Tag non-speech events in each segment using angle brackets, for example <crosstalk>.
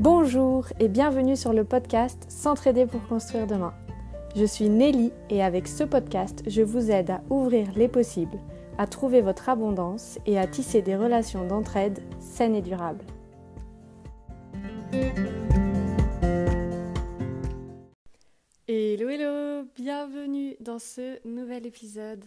Bonjour et bienvenue sur le podcast S'entraider pour construire demain. Je suis Nelly et avec ce podcast, je vous aide à ouvrir les possibles, à trouver votre abondance et à tisser des relations d'entraide saines et durables. Hello hello, bienvenue dans ce nouvel épisode.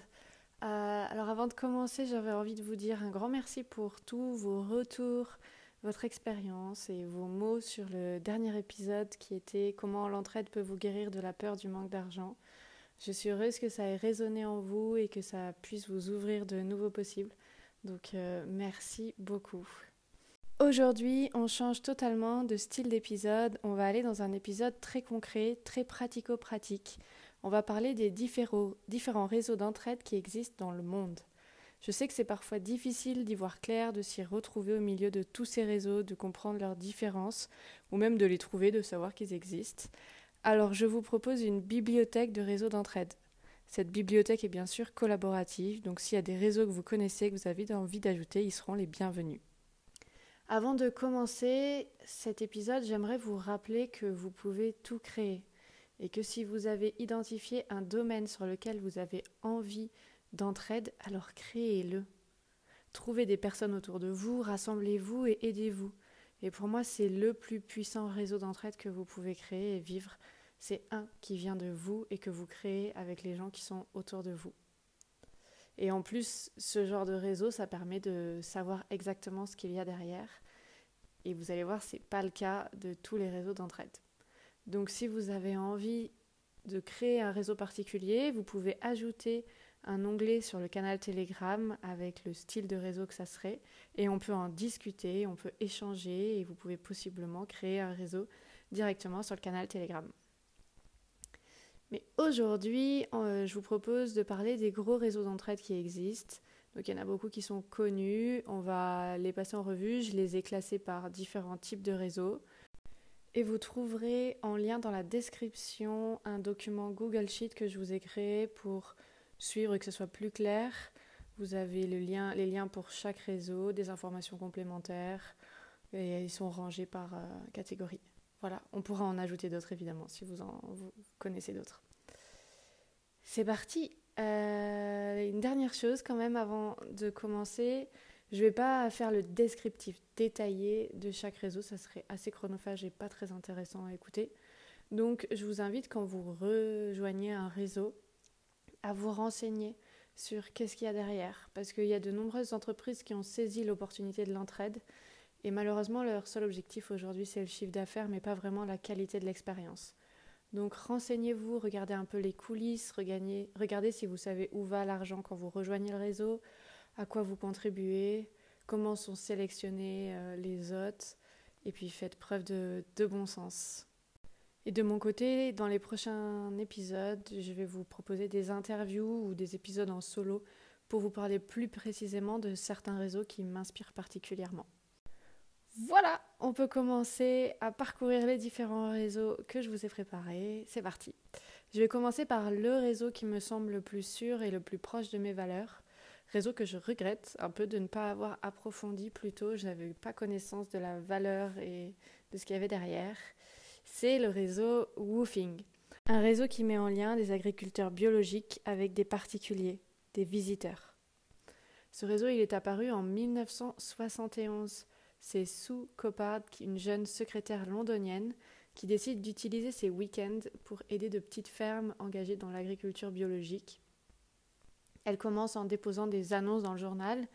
Euh, alors avant de commencer, j'avais envie de vous dire un grand merci pour tous vos retours, votre expérience et vos mots sur le dernier épisode qui était Comment l'entraide peut vous guérir de la peur du manque d'argent? Je suis heureuse que ça ait résonné en vous et que ça puisse vous ouvrir de nouveaux possibles. Donc euh, merci beaucoup. Aujourd'hui, on change totalement de style d'épisode. On va aller dans un épisode très concret, très pratico-pratique. On va parler des différents, différents réseaux d'entraide qui existent dans le monde. Je sais que c'est parfois difficile d'y voir clair, de s'y retrouver au milieu de tous ces réseaux, de comprendre leurs différences, ou même de les trouver, de savoir qu'ils existent. Alors je vous propose une bibliothèque de réseaux d'entraide. Cette bibliothèque est bien sûr collaborative, donc s'il y a des réseaux que vous connaissez, que vous avez envie d'ajouter, ils seront les bienvenus. Avant de commencer cet épisode, j'aimerais vous rappeler que vous pouvez tout créer et que si vous avez identifié un domaine sur lequel vous avez envie d'entraide, alors créez-le. Trouvez des personnes autour de vous, rassemblez-vous et aidez-vous. Et pour moi, c'est le plus puissant réseau d'entraide que vous pouvez créer et vivre. C'est un qui vient de vous et que vous créez avec les gens qui sont autour de vous. Et en plus, ce genre de réseau, ça permet de savoir exactement ce qu'il y a derrière. Et vous allez voir, ce n'est pas le cas de tous les réseaux d'entraide. Donc si vous avez envie de créer un réseau particulier, vous pouvez ajouter un onglet sur le canal Telegram avec le style de réseau que ça serait et on peut en discuter, on peut échanger et vous pouvez possiblement créer un réseau directement sur le canal Telegram. Mais aujourd'hui, euh, je vous propose de parler des gros réseaux d'entraide qui existent. Donc il y en a beaucoup qui sont connus, on va les passer en revue, je les ai classés par différents types de réseaux. Et vous trouverez en lien dans la description un document Google Sheet que je vous ai créé pour suivre et que ce soit plus clair. Vous avez le lien, les liens pour chaque réseau, des informations complémentaires et ils sont rangés par euh, catégorie. Voilà, on pourra en ajouter d'autres évidemment si vous en vous connaissez d'autres. C'est parti. Euh, une dernière chose quand même avant de commencer, je ne vais pas faire le descriptif détaillé de chaque réseau, ça serait assez chronophage et pas très intéressant à écouter. Donc je vous invite quand vous rejoignez un réseau à vous renseigner sur qu'est-ce qu'il y a derrière, parce qu'il y a de nombreuses entreprises qui ont saisi l'opportunité de l'entraide et malheureusement, leur seul objectif aujourd'hui, c'est le chiffre d'affaires, mais pas vraiment la qualité de l'expérience. Donc renseignez-vous, regardez un peu les coulisses, regardez, regardez si vous savez où va l'argent quand vous rejoignez le réseau, à quoi vous contribuez, comment sont sélectionnés euh, les hôtes, et puis faites preuve de, de bon sens. Et de mon côté, dans les prochains épisodes, je vais vous proposer des interviews ou des épisodes en solo pour vous parler plus précisément de certains réseaux qui m'inspirent particulièrement. Voilà, on peut commencer à parcourir les différents réseaux que je vous ai préparés. C'est parti. Je vais commencer par le réseau qui me semble le plus sûr et le plus proche de mes valeurs. Réseau que je regrette un peu de ne pas avoir approfondi plus tôt. Je n'avais pas connaissance de la valeur et de ce qu'il y avait derrière. C'est le réseau Woofing. Un réseau qui met en lien des agriculteurs biologiques avec des particuliers, des visiteurs. Ce réseau, il est apparu en 1971 c'est Sue Coppard, une jeune secrétaire londonienne, qui décide d'utiliser ses week-ends pour aider de petites fermes engagées dans l'agriculture biologique. Elle commence en déposant des annonces dans le journal,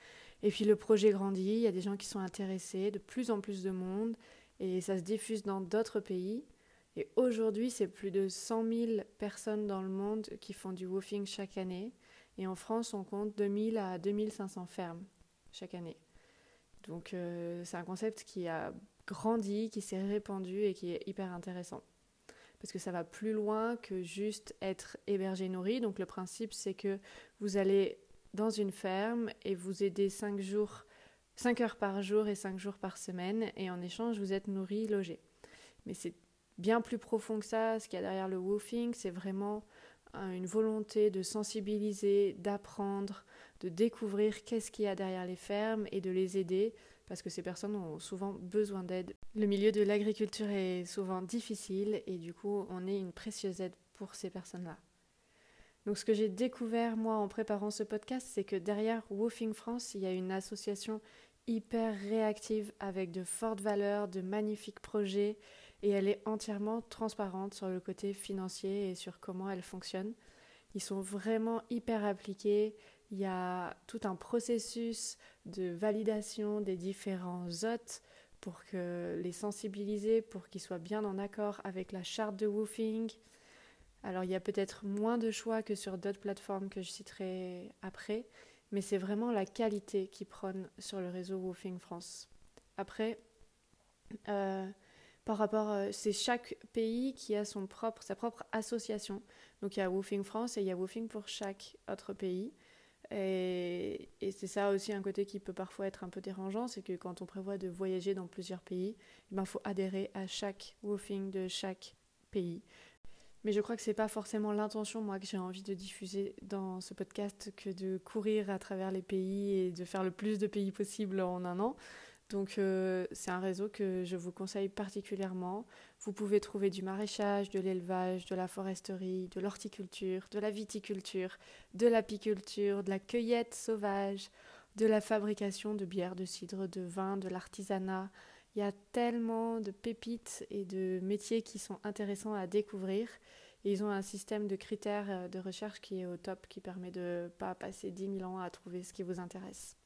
et puis le projet grandit, il y a des gens qui sont intéressés, de plus en plus de monde, et ça se diffuse dans d'autres pays. Et aujourd'hui, c'est plus de 100 000 personnes dans le monde qui font du woofing chaque année. Et en France, on compte 2000 à 2500 fermes chaque année. Donc euh, c'est un concept qui a grandi, qui s'est répandu et qui est hyper intéressant. Parce que ça va plus loin que juste être hébergé nourri. Donc le principe c'est que vous allez dans une ferme et vous aidez 5 jours, 5 heures par jour et 5 jours par semaine et en échange vous êtes nourri, logé. Mais c'est bien plus profond que ça, ce qu'il y a derrière le woofing, c'est vraiment une volonté de sensibiliser, d'apprendre, de découvrir qu'est-ce qu'il y a derrière les fermes et de les aider parce que ces personnes ont souvent besoin d'aide. Le milieu de l'agriculture est souvent difficile et du coup, on est une précieuse aide pour ces personnes-là. Donc ce que j'ai découvert moi en préparant ce podcast, c'est que derrière Woofing France, il y a une association hyper réactive avec de fortes valeurs, de magnifiques projets et elle est entièrement transparente sur le côté financier et sur comment elle fonctionne. Ils sont vraiment hyper appliqués. Il y a tout un processus de validation des différents hôtes pour que les sensibiliser, pour qu'ils soient bien en accord avec la charte de woofing. Alors il y a peut-être moins de choix que sur d'autres plateformes que je citerai après, mais c'est vraiment la qualité qui prône sur le réseau Woofing France. Après, euh, par rapport, euh, c'est chaque pays qui a son propre, sa propre association. Donc il y a Woofing France et il y a Woofing pour chaque autre pays. Et, c'est ça aussi un côté qui peut parfois être un peu dérangeant, c'est que quand on prévoit de voyager dans plusieurs pays, il ben, faut adhérer à chaque woofing de chaque pays. Mais je crois que c'est pas forcément l'intention, moi, que j'ai envie de diffuser dans ce podcast que de courir à travers les pays et de faire le plus de pays possible en un an. Donc euh, c'est un réseau que je vous conseille particulièrement. Vous pouvez trouver du maraîchage, de l'élevage, de la foresterie, de l'horticulture, de la viticulture, de l'apiculture, de la cueillette sauvage, de la fabrication de bière, de cidre, de vin, de l'artisanat. Il y a tellement de pépites et de métiers qui sont intéressants à découvrir. Ils ont un système de critères euh, de recherche qui est au top, qui permet de ne pas passer 10 000 ans à trouver ce qui vous intéresse.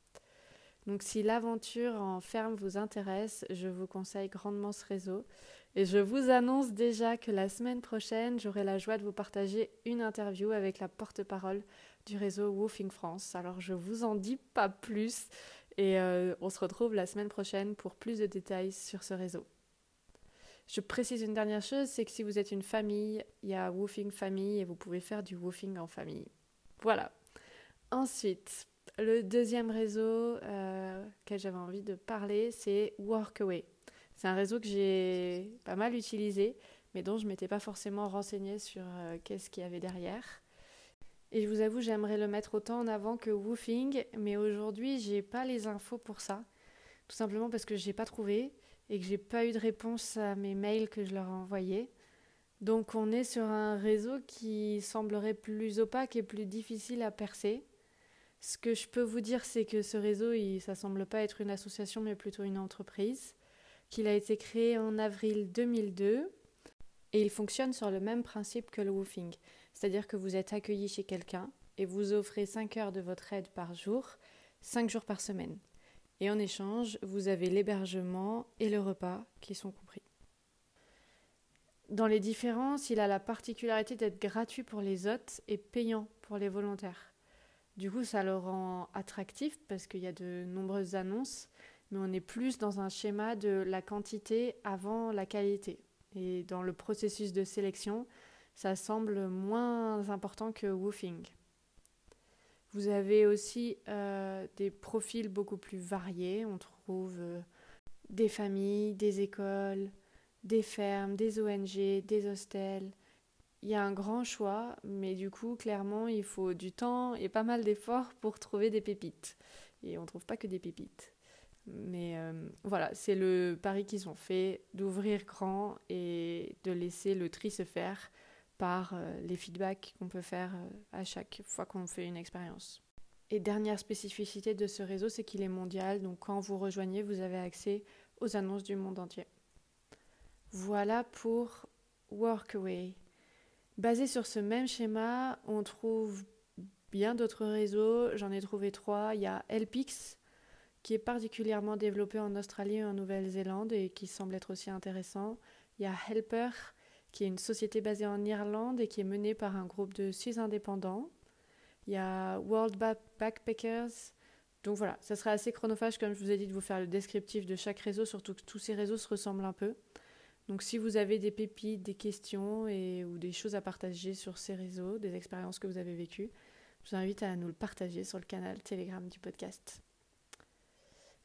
Donc si l'aventure en ferme vous intéresse, je vous conseille grandement ce réseau. Et je vous annonce déjà que la semaine prochaine, j'aurai la joie de vous partager une interview avec la porte-parole du réseau Woofing France. Alors je vous en dis pas plus et euh, on se retrouve la semaine prochaine pour plus de détails sur ce réseau. Je précise une dernière chose, c'est que si vous êtes une famille, il y a Woofing Famille et vous pouvez faire du woofing en famille. Voilà. Ensuite, le deuxième réseau euh, que j'avais envie de parler, c'est Workaway. C'est un réseau que j'ai pas mal utilisé, mais dont je ne m'étais pas forcément renseignée sur euh, qu'est-ce qu'il y avait derrière. Et je vous avoue, j'aimerais le mettre autant en avant que Woofing, mais aujourd'hui, j'ai pas les infos pour ça. Tout simplement parce que j'ai pas trouvé et que j'ai pas eu de réponse à mes mails que je leur ai envoyés. Donc on est sur un réseau qui semblerait plus opaque et plus difficile à percer. Ce que je peux vous dire, c'est que ce réseau, il, ça semble pas être une association, mais plutôt une entreprise, qu'il a été créé en avril 2002 et il fonctionne sur le même principe que le woofing, c'est-à-dire que vous êtes accueilli chez quelqu'un et vous offrez 5 heures de votre aide par jour, 5 jours par semaine. Et en échange, vous avez l'hébergement et le repas qui sont compris. Dans les différences, il a la particularité d'être gratuit pour les hôtes et payant pour les volontaires. Du coup, ça le rend attractif parce qu'il y a de nombreuses annonces, mais on est plus dans un schéma de la quantité avant la qualité. Et dans le processus de sélection, ça semble moins important que woofing. Vous avez aussi euh, des profils beaucoup plus variés. On trouve euh, des familles, des écoles, des fermes, des ONG, des hostels, il y a un grand choix, mais du coup, clairement, il faut du temps et pas mal d'efforts pour trouver des pépites. Et on ne trouve pas que des pépites. Mais euh, voilà, c'est le pari qu'ils ont fait d'ouvrir grand et de laisser le tri se faire par euh, les feedbacks qu'on peut faire euh, à chaque fois qu'on fait une expérience. Et dernière spécificité de ce réseau, c'est qu'il est mondial, donc quand vous rejoignez, vous avez accès aux annonces du monde entier. Voilà pour Workaway. Basé sur ce même schéma, on trouve bien d'autres réseaux. J'en ai trouvé trois. Il y a Elpix, qui est particulièrement développé en Australie et en Nouvelle-Zélande et qui semble être aussi intéressant. Il y a Helper, qui est une société basée en Irlande et qui est menée par un groupe de six indépendants. Il y a World Backpackers. Donc voilà, ça sera assez chronophage, comme je vous ai dit, de vous faire le descriptif de chaque réseau, surtout que tous ces réseaux se ressemblent un peu. Donc si vous avez des pépites, des questions et, ou des choses à partager sur ces réseaux, des expériences que vous avez vécues, je vous invite à nous le partager sur le canal Telegram du podcast.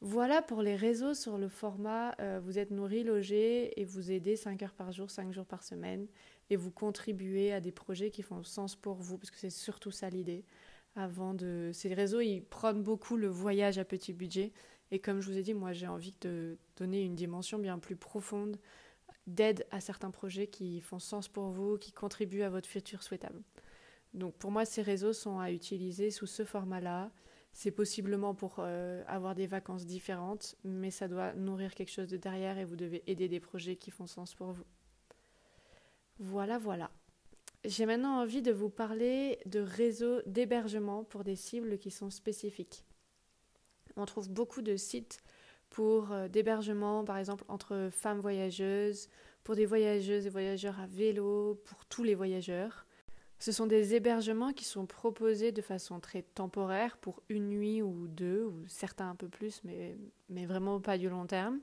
Voilà pour les réseaux sur le format euh, vous êtes nourri, logé et vous aidez 5 heures par jour, 5 jours par semaine et vous contribuez à des projets qui font sens pour vous parce que c'est surtout ça l'idée. Avant de ces réseaux, ils prônent beaucoup le voyage à petit budget Et comme je vous ai dit, moi j'ai envie de donner une dimension bien plus profonde d'aide à certains projets qui font sens pour vous, qui contribuent à votre futur souhaitable. Donc pour moi, ces réseaux sont à utiliser sous ce format-là. C'est possiblement pour euh, avoir des vacances différentes, mais ça doit nourrir quelque chose de derrière et vous devez aider des projets qui font sens pour vous. Voilà, voilà. J'ai maintenant envie de vous parler de réseaux d'hébergement pour des cibles qui sont spécifiques. On trouve beaucoup de sites pour euh, d'hébergement, par exemple, entre femmes voyageuses, pour des voyageuses et voyageurs à vélo, pour tous les voyageurs. Ce sont des hébergements qui sont proposés de façon très temporaire pour une nuit ou deux, ou certains un peu plus, mais, mais vraiment pas du long terme.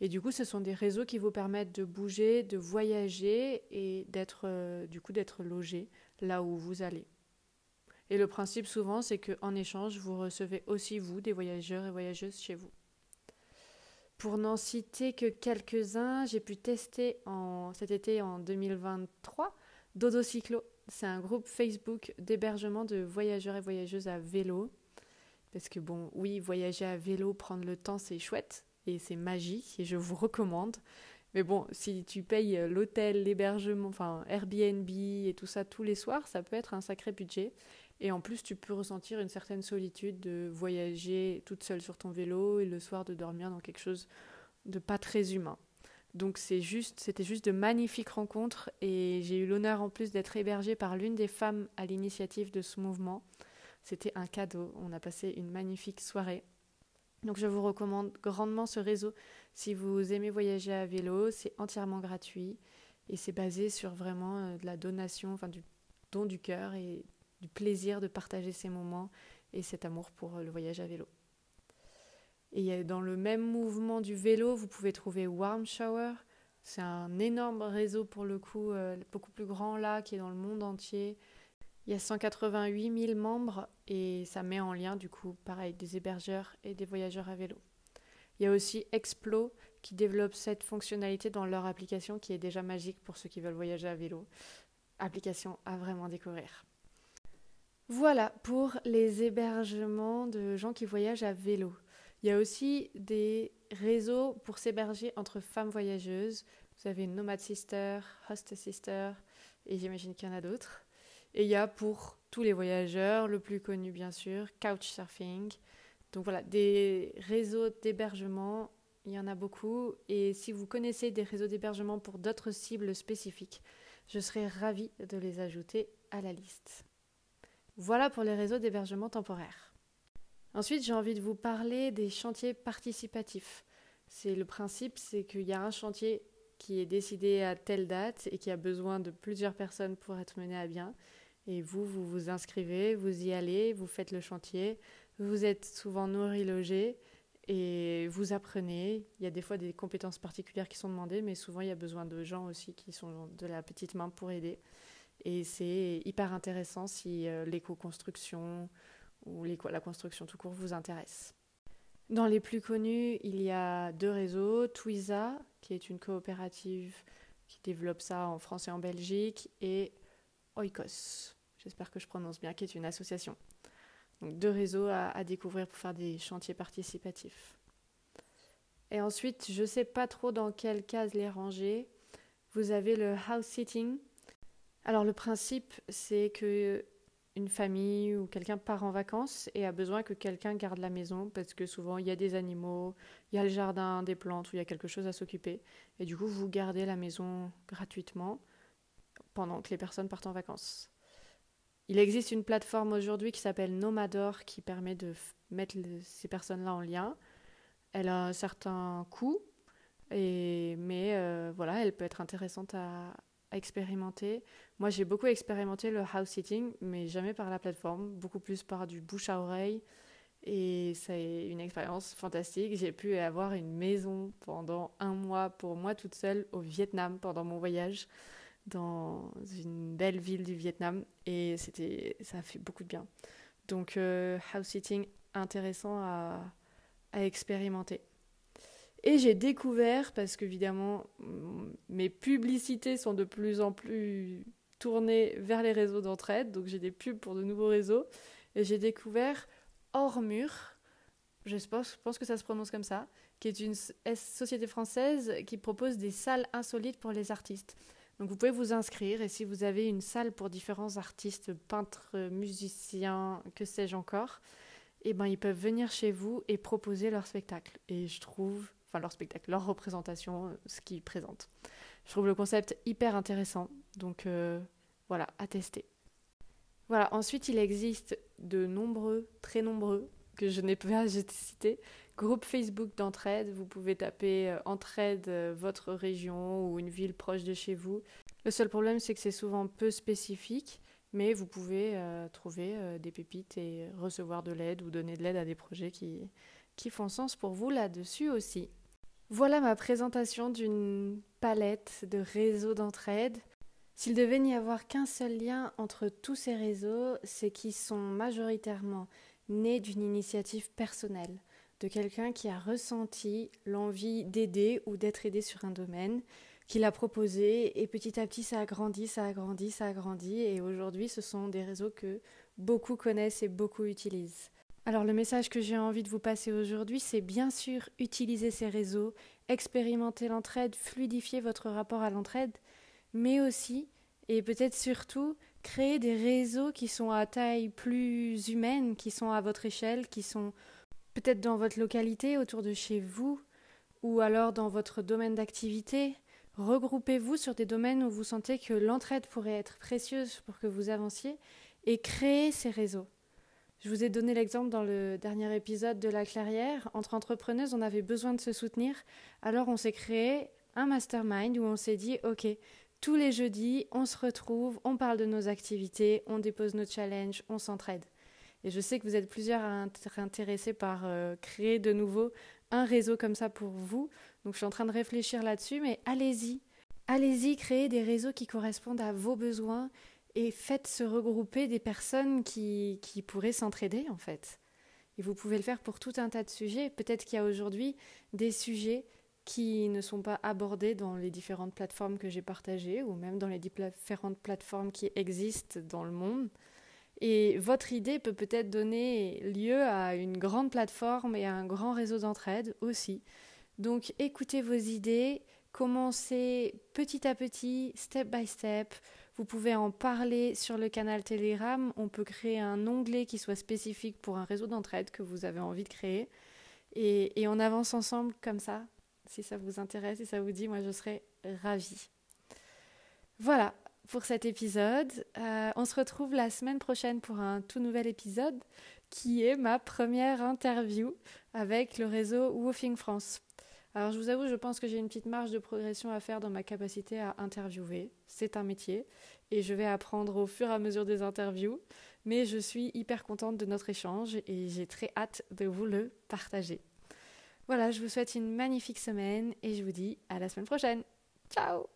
Et du coup, ce sont des réseaux qui vous permettent de bouger, de voyager et d'être euh, du coup d'être logé là où vous allez. Et le principe souvent, c'est qu'en échange, vous recevez aussi vous des voyageurs et voyageuses chez vous. Pour n'en citer que quelques-uns, j'ai pu tester en, cet été en 2023 Dodo Cyclo. C'est un groupe Facebook d'hébergement de voyageurs et voyageuses à vélo. Parce que bon, oui, voyager à vélo, prendre le temps, c'est chouette et c'est magique et je vous recommande. Mais bon, si tu payes l'hôtel, l'hébergement, enfin Airbnb et tout ça tous les soirs, ça peut être un sacré budget. Et en plus, tu peux ressentir une certaine solitude de voyager toute seule sur ton vélo et le soir de dormir dans quelque chose de pas très humain. Donc c'était juste de magnifiques rencontres et j'ai eu l'honneur en plus d'être hébergée par l'une des femmes à l'initiative de ce mouvement. C'était un cadeau. On a passé une magnifique soirée. Donc je vous recommande grandement ce réseau si vous aimez voyager à vélo. C'est entièrement gratuit et c'est basé sur vraiment euh, de la donation, enfin du don du cœur et du plaisir de partager ces moments et cet amour pour euh, le voyage à vélo. Et dans le même mouvement du vélo, vous pouvez trouver Warm Shower. C'est un énorme réseau pour le coup, euh, beaucoup plus grand là, qui est dans le monde entier. Il y a 188 000 membres et ça met en lien du coup, pareil, des hébergeurs et des voyageurs à vélo. Il y a aussi Explo qui développe cette fonctionnalité dans leur application qui est déjà magique pour ceux qui veulent voyager à vélo. Application à vraiment découvrir. Voilà pour les hébergements de gens qui voyagent à vélo. Il y a aussi des réseaux pour s'héberger entre femmes voyageuses. Vous avez Nomad Sister, Host Sister, et j'imagine qu'il y en a d'autres. Et il y a pour tous les voyageurs, le plus connu bien sûr, Couchsurfing. Donc voilà, des réseaux d'hébergement, il y en a beaucoup. Et si vous connaissez des réseaux d'hébergement pour d'autres cibles spécifiques, je serais ravie de les ajouter à la liste. Voilà pour les réseaux d'hébergement temporaire. Ensuite, j'ai envie de vous parler des chantiers participatifs. C'est le principe, c'est qu'il y a un chantier qui est décidé à telle date et qui a besoin de plusieurs personnes pour être mené à bien. Et vous, vous vous inscrivez, vous y allez, vous faites le chantier, vous êtes souvent nourri, logé et vous apprenez. Il y a des fois des compétences particulières qui sont demandées, mais souvent il y a besoin de gens aussi qui sont de la petite main pour aider. Et c'est hyper intéressant si euh, l'éco-construction ou la construction tout court vous intéresse. Dans les plus connus, il y a deux réseaux, Twiza, qui est une coopérative qui développe ça en France et en Belgique, et Oikos, j'espère que je prononce bien, qui est une association. Donc deux réseaux à, à découvrir pour faire des chantiers participatifs. Et ensuite, je ne sais pas trop dans quelle case les ranger. Vous avez le house sitting, alors le principe, c'est que une famille ou quelqu'un part en vacances et a besoin que quelqu'un garde la maison parce que souvent il y a des animaux, il y a le jardin, des plantes où il y a quelque chose à s'occuper. Et du coup, vous gardez la maison gratuitement pendant que les personnes partent en vacances. Il existe une plateforme aujourd'hui qui s'appelle Nomador qui permet de mettre ces personnes-là en lien. Elle a un certain coût, et, mais euh, voilà, elle peut être intéressante à, expérimenter. Moi, j'ai beaucoup expérimenté le house sitting, mais jamais par la plateforme, beaucoup plus par du bouche à oreille. Et c'est une expérience fantastique. J'ai pu avoir une maison pendant un mois pour moi toute seule au Vietnam pendant mon voyage dans une belle ville du Vietnam et c'était ça a fait beaucoup de bien. Donc euh, house sitting intéressant à, à expérimenter. Et j'ai découvert, parce qu'évidemment, mes publicités sont de plus en plus tournées vers les réseaux d'entraide, donc j'ai des pubs pour de nouveaux réseaux, et j'ai découvert Hors Mur. je pense, pense, que ça se prononce comme ça, qui est une société française qui propose des salles insolites pour les artistes. Donc vous pouvez vous inscrire et si vous avez une salle pour différents artistes, peintres, musiciens, que sais-je encore, eh ben ils peuvent venir chez vous et proposer leur spectacle. Et je trouve, enfin leur spectacle, leur représentation, ce qu'ils présentent. Je trouve le concept hyper intéressant. Donc euh, voilà, à tester. Voilà, ensuite il existe de nombreux, très nombreux, que je n'ai pas <laughs> cité, groupes Facebook d'entraide. Vous pouvez taper euh, entraide euh, votre région ou une ville proche de chez vous. Le seul problème, c'est que c'est souvent peu spécifique, mais vous pouvez euh, trouver des pépites et recevoir de l'aide ou donner de l'aide à des projets qui, qui font sens pour vous là-dessus aussi. Voilà ma présentation d'une palette de réseaux d'entraide. S'il devait n'y avoir qu'un seul lien entre tous ces réseaux, c'est qu'ils sont majoritairement nés d'une initiative personnelle, de quelqu'un qui a ressenti l'envie d'aider ou d'être aidé sur un domaine, qui l'a proposé, et petit à petit ça a grandi, ça a grandi, ça a grandi, et aujourd'hui ce sont des réseaux que beaucoup connaissent et beaucoup utilisent. Alors le message que j'ai envie de vous passer aujourd'hui, c'est bien sûr utiliser ces réseaux, expérimenter l'entraide, fluidifier votre rapport à l'entraide, mais aussi, et peut-être surtout, créer des réseaux qui sont à taille plus humaine, qui sont à votre échelle, qui sont peut-être dans votre localité, autour de chez vous, ou alors dans votre domaine d'activité. Regroupez-vous sur des domaines où vous sentez que l'entraide pourrait être précieuse pour que vous avanciez et créez ces réseaux. Je vous ai donné l'exemple dans le dernier épisode de La Clairière. Entre entrepreneuses, on avait besoin de se soutenir. Alors on s'est créé un mastermind où on s'est dit, OK, tous les jeudis, on se retrouve, on parle de nos activités, on dépose nos challenges, on s'entraide. Et je sais que vous êtes plusieurs à être intéressés par euh, créer de nouveau un réseau comme ça pour vous. Donc je suis en train de réfléchir là-dessus, mais allez-y. Allez-y, créez des réseaux qui correspondent à vos besoins et faites se regrouper des personnes qui, qui pourraient s'entraider en fait. Et vous pouvez le faire pour tout un tas de sujets. Peut-être qu'il y a aujourd'hui des sujets qui ne sont pas abordés dans les différentes plateformes que j'ai partagées ou même dans les différentes plateformes qui existent dans le monde. Et votre idée peut peut-être donner lieu à une grande plateforme et à un grand réseau d'entraide aussi. Donc écoutez vos idées, commencez petit à petit, step by step. Vous pouvez en parler sur le canal Telegram. On peut créer un onglet qui soit spécifique pour un réseau d'entraide que vous avez envie de créer. Et, on avance ensemble comme ça, si ça vous intéresse, si ça vous dit, moi je serais ravie. Voilà pour cet épisode. Euh, on se retrouve la semaine prochaine pour un tout nouvel épisode qui est ma première interview avec le réseau Woofing France. Alors je vous avoue, je pense que j'ai une petite marge de progression à faire dans ma capacité à interviewer. C'est un métier et je vais apprendre au fur et à mesure des interviews. Mais je suis hyper contente de notre échange et j'ai très hâte de vous le partager. Voilà, je vous souhaite une magnifique semaine et je vous dis à la semaine prochaine. Ciao